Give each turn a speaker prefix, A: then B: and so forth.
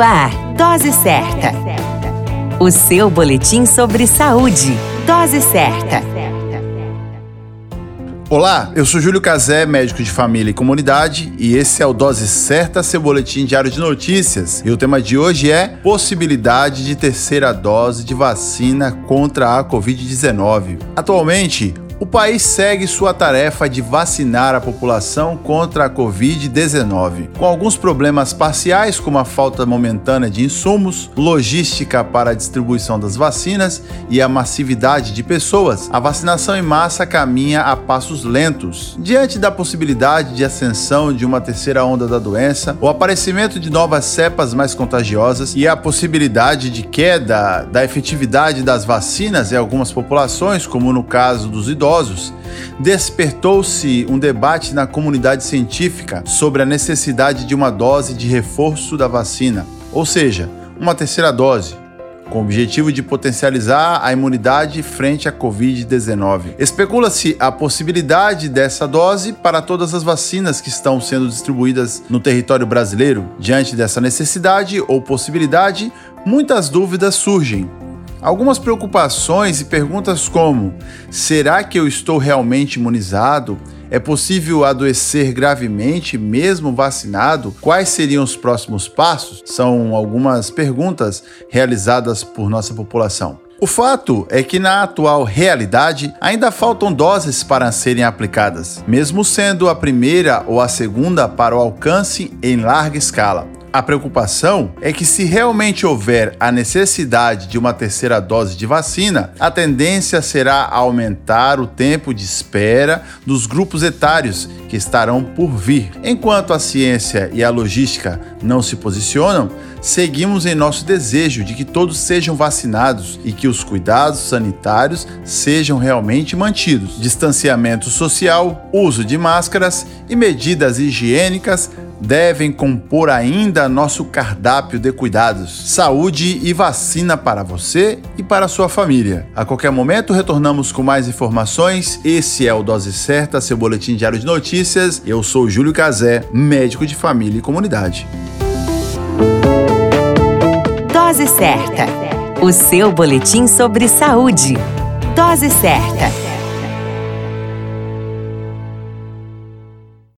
A: Ar, Dose Certa. O seu boletim sobre saúde. Dose Certa.
B: Olá, eu sou Júlio Cazé, médico de família e comunidade, e esse é o Dose Certa, seu boletim diário de notícias. E o tema de hoje é possibilidade de terceira dose de vacina contra a Covid-19. Atualmente, o país segue sua tarefa de vacinar a população contra a Covid-19, com alguns problemas parciais, como a falta momentânea de insumos, logística para a distribuição das vacinas e a massividade de pessoas. A vacinação em massa caminha a passos lentos. Diante da possibilidade de ascensão de uma terceira onda da doença, o aparecimento de novas cepas mais contagiosas e a possibilidade de queda da efetividade das vacinas em algumas populações, como no caso dos idosos, idosos, despertou-se um debate na comunidade científica sobre a necessidade de uma dose de reforço da vacina, ou seja, uma terceira dose, com o objetivo de potencializar a imunidade frente à Covid-19. Especula-se a possibilidade dessa dose para todas as vacinas que estão sendo distribuídas no território brasileiro. Diante dessa necessidade ou possibilidade, muitas dúvidas surgem. Algumas preocupações e perguntas como: será que eu estou realmente imunizado? É possível adoecer gravemente mesmo vacinado? Quais seriam os próximos passos? São algumas perguntas realizadas por nossa população. O fato é que na atual realidade ainda faltam doses para serem aplicadas, mesmo sendo a primeira ou a segunda para o alcance em larga escala. A preocupação é que, se realmente houver a necessidade de uma terceira dose de vacina, a tendência será aumentar o tempo de espera dos grupos etários que estarão por vir. Enquanto a ciência e a logística não se posicionam, seguimos em nosso desejo de que todos sejam vacinados e que os cuidados sanitários sejam realmente mantidos. Distanciamento social, uso de máscaras e medidas higiênicas devem compor ainda nosso cardápio de cuidados, saúde e vacina para você e para sua família. A qualquer momento retornamos com mais informações. Esse é o Dose Certa, seu boletim diário de notícias. Eu sou Júlio Cazé, médico de família e comunidade.
A: Dose Certa, o seu boletim sobre saúde. Dose Certa.